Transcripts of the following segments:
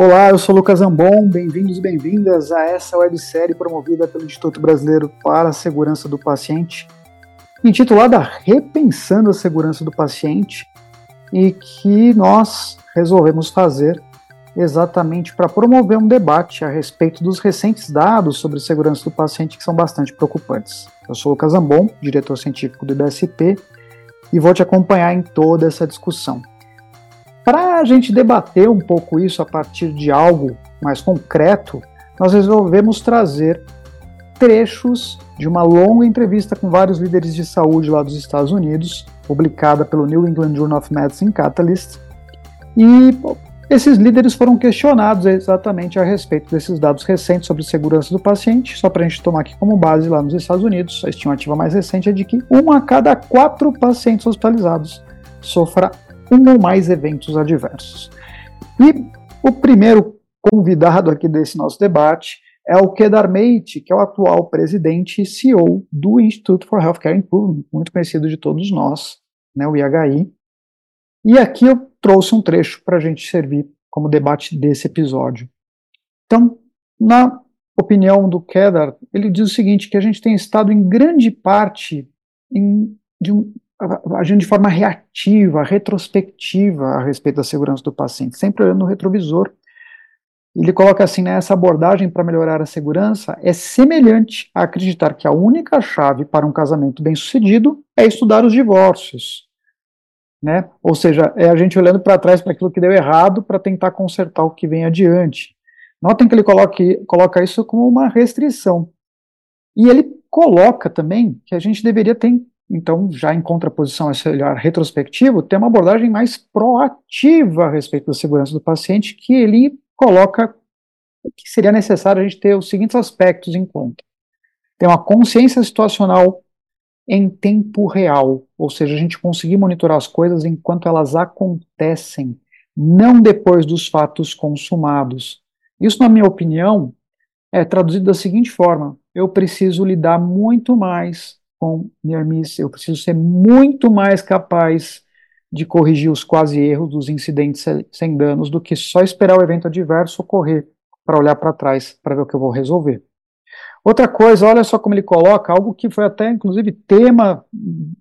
Olá, eu sou Lucas Ambon, bem-vindos e bem-vindas a essa websérie promovida pelo Instituto Brasileiro para a Segurança do Paciente, intitulada Repensando a Segurança do Paciente, e que nós resolvemos fazer exatamente para promover um debate a respeito dos recentes dados sobre segurança do paciente que são bastante preocupantes. Eu sou Lucas Ambon, diretor científico do IBSP, e vou te acompanhar em toda essa discussão. Para a gente debater um pouco isso a partir de algo mais concreto, nós resolvemos trazer trechos de uma longa entrevista com vários líderes de saúde lá dos Estados Unidos, publicada pelo New England Journal of Medicine Catalyst. E esses líderes foram questionados exatamente a respeito desses dados recentes sobre segurança do paciente. Só para a gente tomar aqui como base lá nos Estados Unidos, a estimativa mais recente é de que um a cada quatro pacientes hospitalizados sofra um ou mais eventos adversos. E o primeiro convidado aqui desse nosso debate é o Kedar Mate, que é o atual presidente e CEO do Institute for Healthcare Improvement, muito conhecido de todos nós, né, o IHI. E aqui eu trouxe um trecho para a gente servir como debate desse episódio. Então, na opinião do Kedar, ele diz o seguinte, que a gente tem estado em grande parte em, de um, agindo de forma reativa, retrospectiva a respeito da segurança do paciente, sempre olhando no retrovisor. Ele coloca assim, né, essa abordagem para melhorar a segurança é semelhante a acreditar que a única chave para um casamento bem-sucedido é estudar os divórcios. Né? Ou seja, é a gente olhando para trás para aquilo que deu errado para tentar consertar o que vem adiante. Notem que ele coloque, coloca isso como uma restrição. E ele coloca também que a gente deveria ter então, já em contraposição a esse olhar retrospectivo, tem uma abordagem mais proativa a respeito da segurança do paciente, que ele coloca que seria necessário a gente ter os seguintes aspectos em conta. Tem uma consciência situacional em tempo real, ou seja, a gente conseguir monitorar as coisas enquanto elas acontecem, não depois dos fatos consumados. Isso, na minha opinião, é traduzido da seguinte forma: eu preciso lidar muito mais com near miss, eu preciso ser muito mais capaz de corrigir os quase erros dos incidentes sem danos do que só esperar o evento adverso ocorrer para olhar para trás para ver o que eu vou resolver. Outra coisa, olha só como ele coloca algo que foi até inclusive tema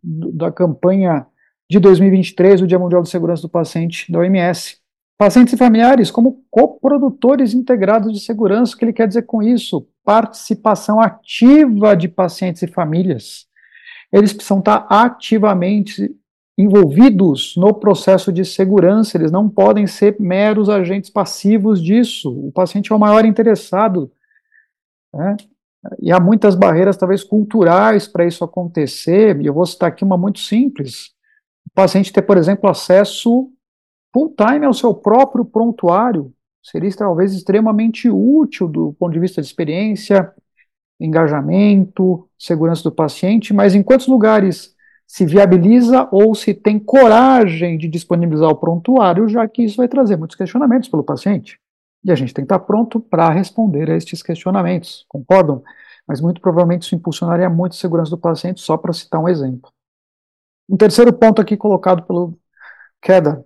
da campanha de 2023 do Dia Mundial de Segurança do Paciente da OMS. Pacientes e familiares como coprodutores integrados de segurança, o que ele quer dizer com isso? Participação ativa de pacientes e famílias eles precisam estar ativamente envolvidos no processo de segurança, eles não podem ser meros agentes passivos disso. O paciente é o maior interessado. Né? E há muitas barreiras, talvez culturais, para isso acontecer, e eu vou citar aqui uma muito simples. O paciente ter, por exemplo, acesso full-time ao seu próprio prontuário seria talvez extremamente útil do ponto de vista de experiência, engajamento, segurança do paciente, mas em quantos lugares se viabiliza ou se tem coragem de disponibilizar o prontuário, já que isso vai trazer muitos questionamentos pelo paciente. E a gente tem que estar pronto para responder a estes questionamentos, concordam? Mas muito provavelmente isso impulsionaria muito a segurança do paciente, só para citar um exemplo. Um terceiro ponto aqui colocado pelo Kedar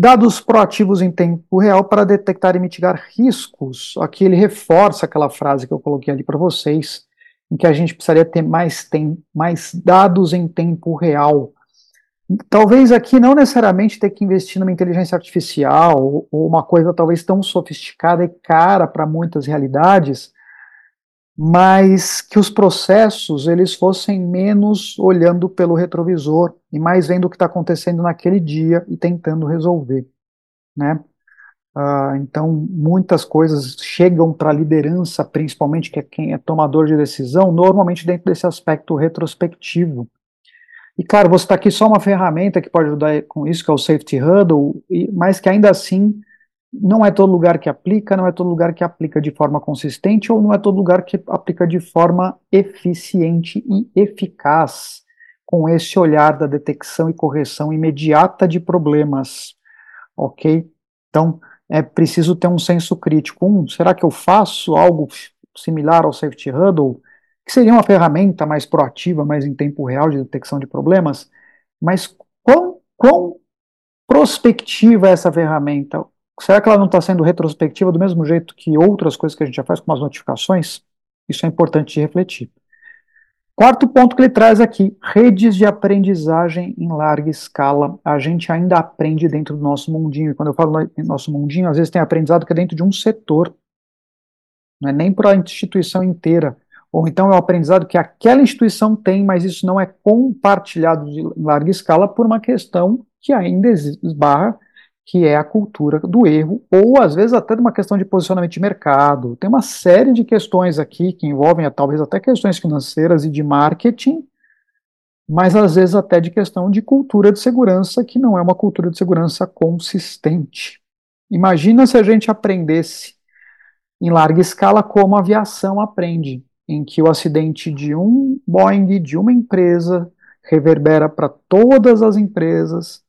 Dados proativos em tempo real para detectar e mitigar riscos. Aqui ele reforça aquela frase que eu coloquei ali para vocês, em que a gente precisaria ter mais, tem, mais dados em tempo real. Talvez aqui não necessariamente ter que investir numa inteligência artificial ou uma coisa talvez tão sofisticada e cara para muitas realidades, mas que os processos eles fossem menos olhando pelo retrovisor e mais vendo o que está acontecendo naquele dia e tentando resolver, né? Uh, então, muitas coisas chegam para a liderança, principalmente que é quem é tomador de decisão, normalmente dentro desse aspecto retrospectivo. E claro, você está aqui só uma ferramenta que pode ajudar com isso, que é o Safety Huddle, mas que ainda assim não é todo lugar que aplica, não é todo lugar que aplica de forma consistente, ou não é todo lugar que aplica de forma eficiente e eficaz, com esse olhar da detecção e correção imediata de problemas. Ok? Então, é preciso ter um senso crítico. Um, será que eu faço algo similar ao Safety Huddle, que seria uma ferramenta mais proativa, mais em tempo real de detecção de problemas? Mas quão, quão prospectiva é essa ferramenta? Será que ela não está sendo retrospectiva do mesmo jeito que outras coisas que a gente já faz com as notificações? Isso é importante de refletir. Quarto ponto que ele traz aqui, redes de aprendizagem em larga escala. A gente ainda aprende dentro do nosso mundinho. E quando eu falo nosso mundinho, às vezes tem aprendizado que é dentro de um setor, não é nem para a instituição inteira. Ou então é o aprendizado que aquela instituição tem, mas isso não é compartilhado de larga escala por uma questão que ainda esbarra que é a cultura do erro, ou às vezes até de uma questão de posicionamento de mercado. Tem uma série de questões aqui que envolvem talvez até questões financeiras e de marketing, mas às vezes até de questão de cultura de segurança, que não é uma cultura de segurança consistente. Imagina se a gente aprendesse em larga escala como a aviação aprende, em que o acidente de um Boeing, de uma empresa, reverbera para todas as empresas,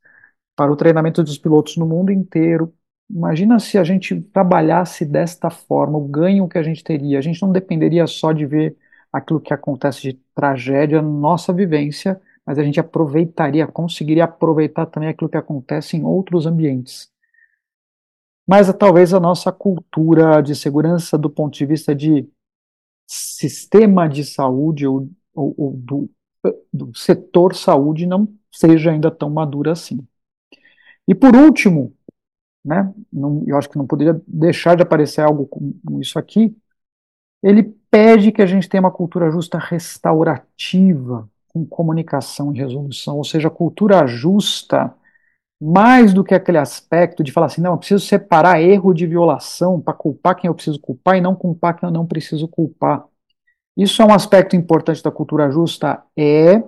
para o treinamento dos pilotos no mundo inteiro. Imagina se a gente trabalhasse desta forma, o ganho que a gente teria. A gente não dependeria só de ver aquilo que acontece de tragédia na nossa vivência, mas a gente aproveitaria, conseguiria aproveitar também aquilo que acontece em outros ambientes. Mas talvez a nossa cultura de segurança do ponto de vista de sistema de saúde ou, ou, ou do, do setor saúde não seja ainda tão madura assim. E por último, né, não, eu acho que não poderia deixar de aparecer algo como isso aqui, ele pede que a gente tenha uma cultura justa restaurativa, com comunicação e resolução, ou seja, cultura justa, mais do que aquele aspecto de falar assim, não, eu preciso separar erro de violação para culpar quem eu preciso culpar e não culpar quem eu não preciso culpar. Isso é um aspecto importante da cultura justa? É,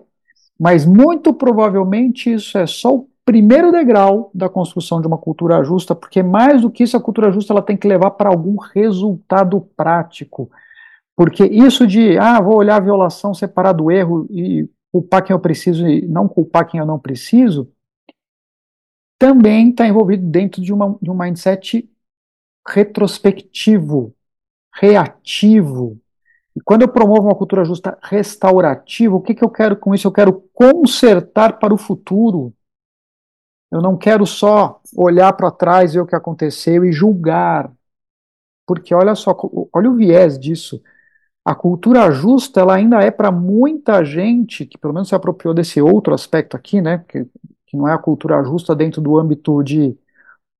mas muito provavelmente isso é só o primeiro degrau da construção de uma cultura justa, porque mais do que isso, a cultura justa ela tem que levar para algum resultado prático. Porque isso de, ah, vou olhar a violação, separar do erro e culpar quem eu preciso e não culpar quem eu não preciso, também está envolvido dentro de, uma, de um mindset retrospectivo, reativo. E quando eu promovo uma cultura justa restaurativa, o que, que eu quero com isso? Eu quero consertar para o futuro. Eu não quero só olhar para trás, ver o que aconteceu e julgar. Porque olha só, olha o viés disso. A cultura justa, ela ainda é para muita gente que pelo menos se apropriou desse outro aspecto aqui, né, que, que não é a cultura justa dentro do âmbito de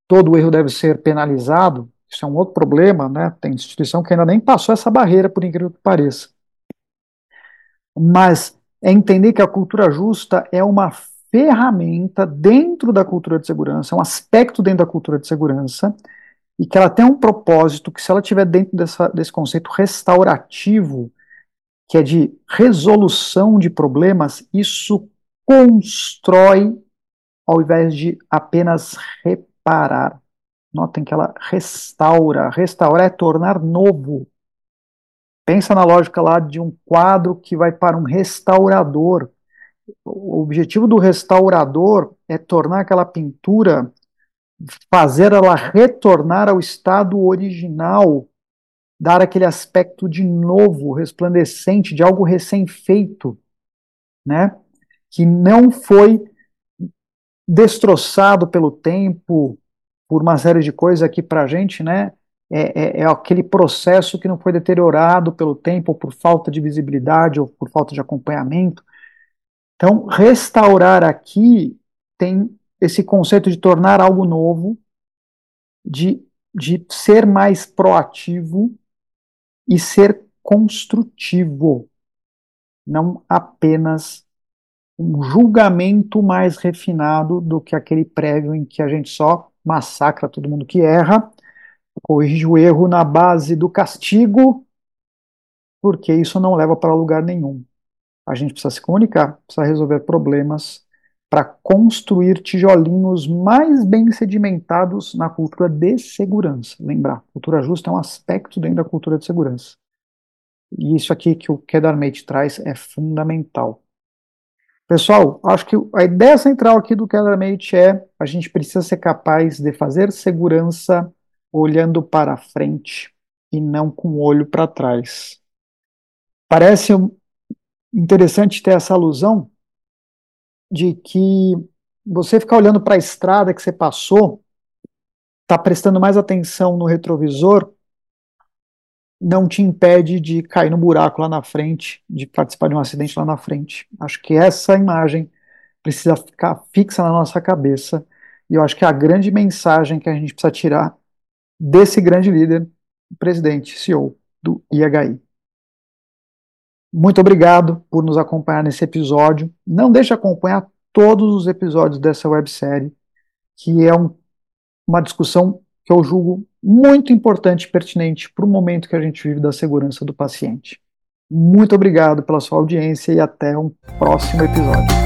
todo erro deve ser penalizado. Isso é um outro problema, né? Tem instituição que ainda nem passou essa barreira, por incrível que pareça. Mas é entender que a cultura justa é uma ferramenta dentro da cultura de segurança, um aspecto dentro da cultura de segurança, e que ela tem um propósito que, se ela estiver dentro dessa, desse conceito restaurativo, que é de resolução de problemas, isso constrói ao invés de apenas reparar. Notem que ela restaura. Restaurar é tornar novo. Pensa na lógica lá de um quadro que vai para um restaurador o objetivo do restaurador é tornar aquela pintura, fazer ela retornar ao estado original, dar aquele aspecto de novo, resplandecente, de algo recém-feito, né? Que não foi destroçado pelo tempo, por uma série de coisas aqui para a gente, né? É, é, é, aquele processo que não foi deteriorado pelo tempo, ou por falta de visibilidade, ou por falta de acompanhamento. Então, restaurar aqui tem esse conceito de tornar algo novo, de, de ser mais proativo e ser construtivo, não apenas um julgamento mais refinado do que aquele prévio em que a gente só massacra todo mundo que erra, corrige o erro na base do castigo, porque isso não leva para lugar nenhum a gente precisa se comunicar, precisa resolver problemas para construir tijolinhos mais bem sedimentados na cultura de segurança. Lembrar, cultura justa é um aspecto dentro da cultura de segurança. E isso aqui que o Kedarmate traz é fundamental. Pessoal, acho que a ideia central aqui do Kedarmate é a gente precisa ser capaz de fazer segurança olhando para frente e não com o olho para trás. Parece interessante ter essa alusão de que você ficar olhando para a estrada que você passou tá prestando mais atenção no retrovisor não te impede de cair no buraco lá na frente, de participar de um acidente lá na frente. Acho que essa imagem precisa ficar fixa na nossa cabeça. E eu acho que a grande mensagem que a gente precisa tirar desse grande líder, presidente, CEO do IHI. Muito obrigado por nos acompanhar nesse episódio. Não deixe de acompanhar todos os episódios dessa websérie, que é um, uma discussão que eu julgo muito importante e pertinente para o momento que a gente vive da segurança do paciente. Muito obrigado pela sua audiência e até um próximo episódio.